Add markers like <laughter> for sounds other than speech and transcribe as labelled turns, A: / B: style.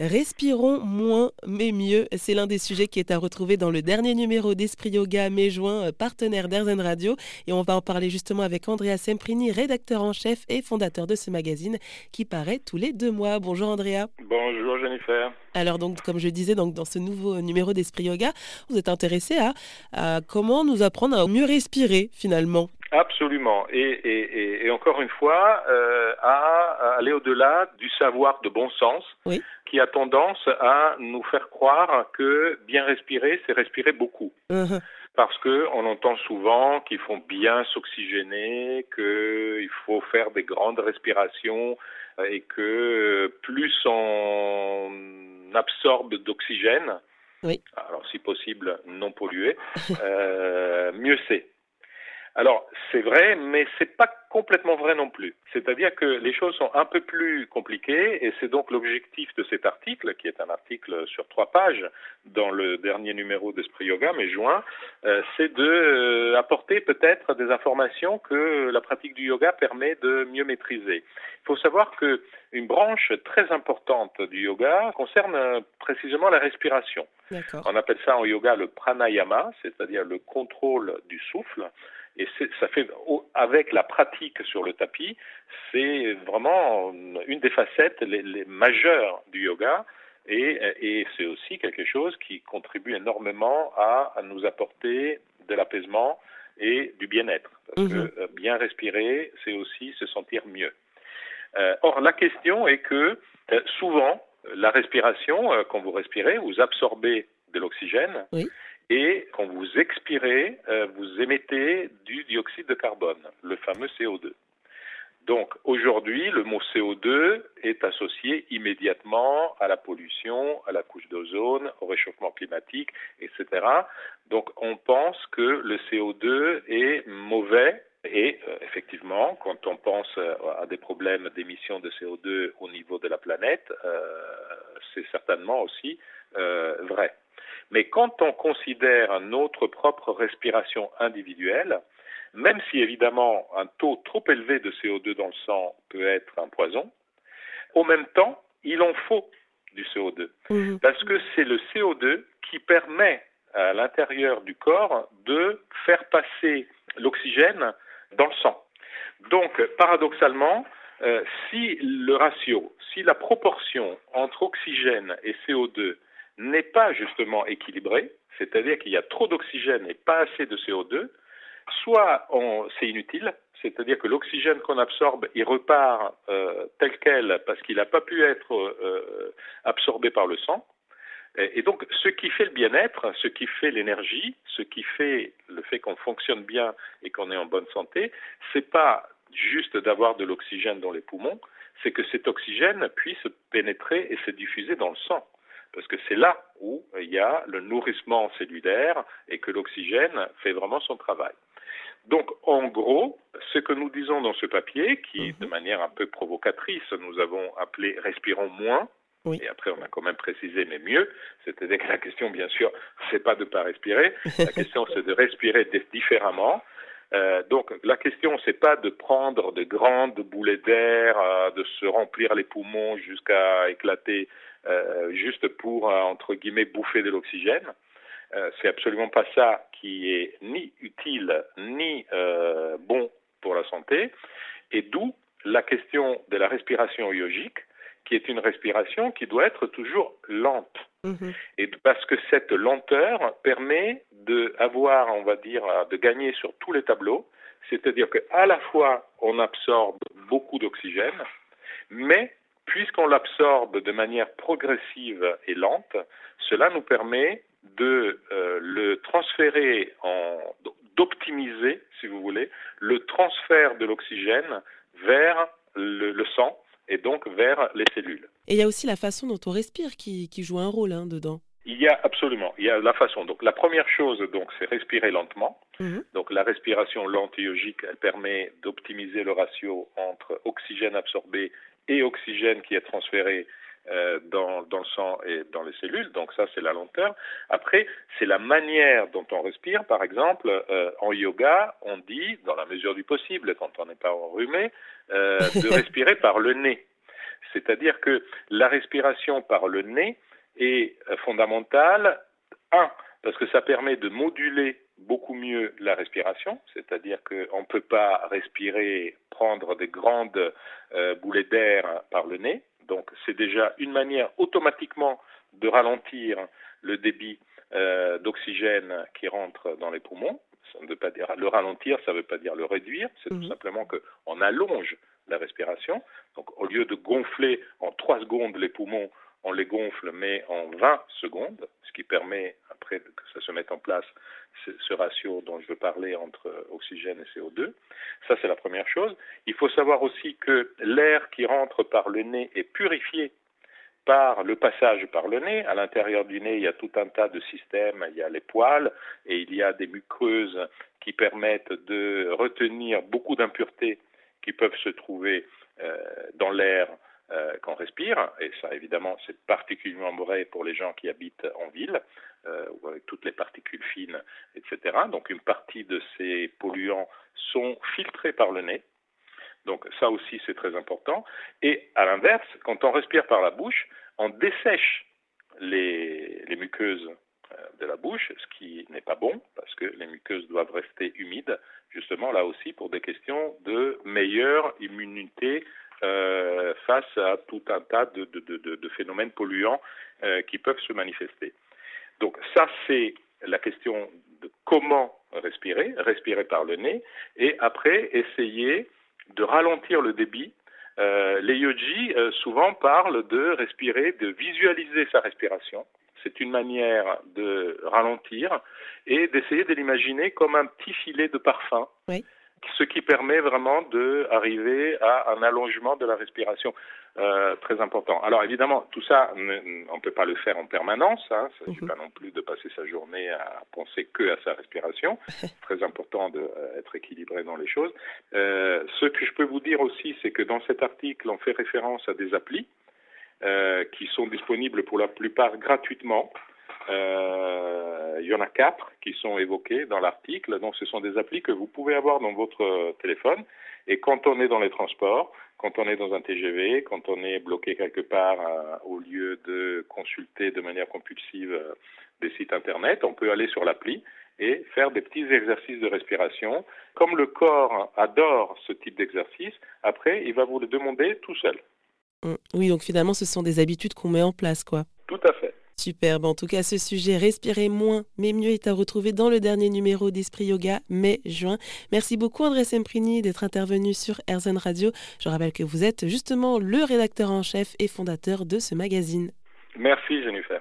A: Respirons moins mais mieux, c'est l'un des sujets qui est à retrouver dans le dernier numéro d'Esprit Yoga mai-juin, euh, partenaire d'Airzen Radio. Et on va en parler justement avec Andrea Semprini, rédacteur en chef et fondateur de ce magazine qui paraît tous les deux mois. Bonjour Andrea.
B: Bonjour Jennifer.
A: Alors donc, comme je disais, donc, dans ce nouveau numéro d'Esprit Yoga, vous êtes intéressé à comment nous apprendre à mieux respirer finalement?
B: Absolument. Et, et, et, encore une fois, euh, à, aller au-delà du savoir de bon sens qui a tendance à nous faire croire que bien respirer, c'est respirer beaucoup. Uh-huh. Parce que on entend souvent qu'il faut bien s'oxygéner, qu'il faut faire des grandes respirations et que plus on absorbe d'oxygène, oui. alors si possible non pollué, <laughs> euh, mieux c'est. Alors, c'est vrai, mais c'est pas complètement vrai non plus. C'est-à-dire que les choses sont un peu plus compliquées et c'est donc l'objectif de cet article, qui est un article sur trois pages dans le dernier numéro d'Esprit Yoga, mais juin, euh, c'est de euh, apporter peut-être des informations que la pratique du yoga permet de mieux maîtriser. Il faut savoir que une branche très importante du yoga concerne euh, précisément la respiration. On appelle ça en yoga le pranayama, c'est-à-dire le contrôle du souffle. Et ça fait, avec la pratique sur le tapis, c'est vraiment une des facettes les, majeures du yoga. Et, et c'est aussi quelque chose qui contribue énormément à, à nous apporter de l'apaisement et du bien-être. Parce que mhm. euh, bien respirer, c'est aussi se sentir mieux. Euh, or, la question est que euh, souvent, la respiration, euh, quand vous respirez, vous absorbez de l'oxygène. Oui et quand vous expirez, euh, vous émettez du dioxyde de carbone, le fameux CO2. Donc aujourd'hui, le mot CO2 est associé immédiatement à la pollution, à la couche d'ozone, au réchauffement climatique, etc. Donc on pense que le CO2 est mauvais et euh, effectivement, quand on pense euh, à des problèmes d'émission de CO2 au niveau de la planète, c'est certainement aussi vrai. Mais quand on considère notre propre respiration individuelle, même si évidemment un taux trop élevé de CO2 dans le sang peut être un poison, au même temps, il en faut du CO2. Mhm. Parce que c'est le CO2 qui permet à l'intérieur du corps de faire passer l'oxygène dans le sang. Donc, paradoxalement, euh, si le ratio, si la proportion entre oxygène et CO2 n'est pas justement équilibré, c'est-à-dire qu'il y a trop d'oxygène et pas assez de CO2, soit c'est inutile, c'est-à-dire que l'oxygène qu'on absorbe, il repart euh, tel quel parce qu'il n'a pas pu être euh, absorbé par le sang. Et, donc, ce qui fait le bien-être, ce qui fait l'énergie, ce qui fait le fait qu'on fonctionne bien et qu'on est en bonne santé, c'est pas juste d'avoir de l'oxygène dans les poumons, c'est que cet oxygène puisse pénétrer et se diffuser dans le sang parce que c'est là où il y a le nourrissement cellulaire et que l'oxygène fait vraiment son travail. Donc, en gros, ce que nous disons dans ce papier, qui, mhm. de manière un peu provocatrice, nous avons appelé Respirons moins, et après on a quand même précisé, mais mieux, c'est-à-dire que la question, bien sûr, c'est pas de pas respirer, la question c'est de respirer différemment. Euh, donc la question c'est pas de prendre de grandes boulets d'air, euh, de se remplir les poumons jusqu'à éclater juste pour, euh, entre guillemets, bouffer de l'oxygène. Euh, c'est absolument pas ça qui est ni utile ni bon pour la santé. Et d'où la question de la respiration yogique, qui est une respiration qui doit être toujours lente. Mhm. Et parce que cette lenteur permet d'avoir, on va dire, de gagner sur tous les tableaux, c'est-à-dire qu'à la fois on absorbe beaucoup d'oxygène, mais puisqu'on l'absorbe de manière progressive et lente, cela nous permet de euh, le transférer en d'optimiser, si vous voulez, le transfert de l'oxygène vers le, sang et donc vers les cellules.
A: Et il y a aussi la façon dont on respire qui, joue un rôle hein, dedans.
B: Il y a absolument, il y a la façon. Donc la première chose, donc, c'est respirer lentement. Mhm. Donc la respiration lente et yogique, elle permet d'optimiser le ratio entre oxygène absorbé et oxygène qui est transféré euh, dans, dans, le sang et dans les cellules. Donc ça, c'est la lenteur. Après, c'est la manière dont on respire. Par exemple, euh, en yoga, on dit, dans la mesure du possible, quand on n'est pas enrhumé, euh, de <laughs> respirer par le nez. C'est-à-dire que la respiration par le nez est fondamentale, un, parce que ça permet de moduler beaucoup mieux la respiration, c'est-à-dire qu'on ne peut pas respirer, prendre des grandes euh, boulets d'air par le nez. Donc c'est déjà une manière automatiquement de ralentir le débit euh, d'oxygène qui rentre dans les poumons. Ça ne veut pas dire le ralentir, ça ne veut pas dire le réduire, c'est tout mhm. simplement qu'on allonge la respiration. Donc au lieu de gonfler en 3 secondes les poumons, on les gonfle mais en 20 secondes, ce qui permet que ça se mette en place ce ratio dont je veux parler entre oxygène et CO2. Ça, c'est la première chose. Il faut savoir aussi que l'air qui rentre par le nez est purifié par le passage par le nez. À l'intérieur du nez, il y a tout un tas de systèmes. Il y a les poils et il y a des muqueuses qui permettent de retenir beaucoup d'impuretés qui peuvent se trouver euh, dans l'air euh, qu'on respire, et ça évidemment c'est particulièrement vrai pour les gens qui habitent en ville, euh, avec toutes les particules fines, etc. Donc une partie de ces polluants sont filtrés par le nez, donc ça aussi c'est très important. Et à l'inverse, quand on respire par la bouche, on dessèche les, les muqueuses euh, de la bouche, ce qui n'est pas bon, parce que les muqueuses doivent rester humides, justement là aussi pour des questions de meilleure immunité euh, face à tout un tas de, phénomènes polluants euh, qui peuvent se manifester. Donc ça, c'est la question de comment respirer, respirer par le nez, et après essayer de ralentir le débit. Euh, les yogi souvent parlent de respirer, de visualiser sa respiration. C'est une manière de ralentir et d'essayer de l'imaginer comme un petit filet de parfum. Oui ce qui permet vraiment d'arriver à un allongement de la respiration euh, très important. Alors évidemment, tout ça, on ne peut pas le faire en permanence. Hein. Il ne s'agit mhm. pas non plus de passer sa journée à penser que à sa respiration. C'est <laughs> très important d'être équilibré dans les choses. Euh, ce que je peux vous dire aussi, c'est que dans cet article, on fait référence à des applis euh, qui sont disponibles pour la plupart gratuitement. Euh, il y en a quatre qui sont évoqués dans l'article. Donc, ce sont des applis que vous pouvez avoir dans votre téléphone. Et quand on est dans les transports, quand on est dans un TGV, quand on est bloqué quelque part, euh, au lieu de consulter de manière compulsive euh, des sites Internet, on peut aller sur l'appli et faire des petits exercices de respiration. Comme le corps adore ce type d'exercice, après, il va vous le demander tout seul.
A: Mmh. Oui, donc finalement, ce sont des habitudes qu'on met en place, quoi.
B: Tout à fait.
A: Superbe. En tout cas, ce sujet Respirer moins, mais mieux est à retrouver dans le dernier numéro d'Esprit Yoga, mai-juin. Merci beaucoup, André Semprini, d'être intervenu sur RZN Radio. Je rappelle que vous êtes justement le rédacteur en chef et fondateur de ce magazine.
B: Merci, Jennifer.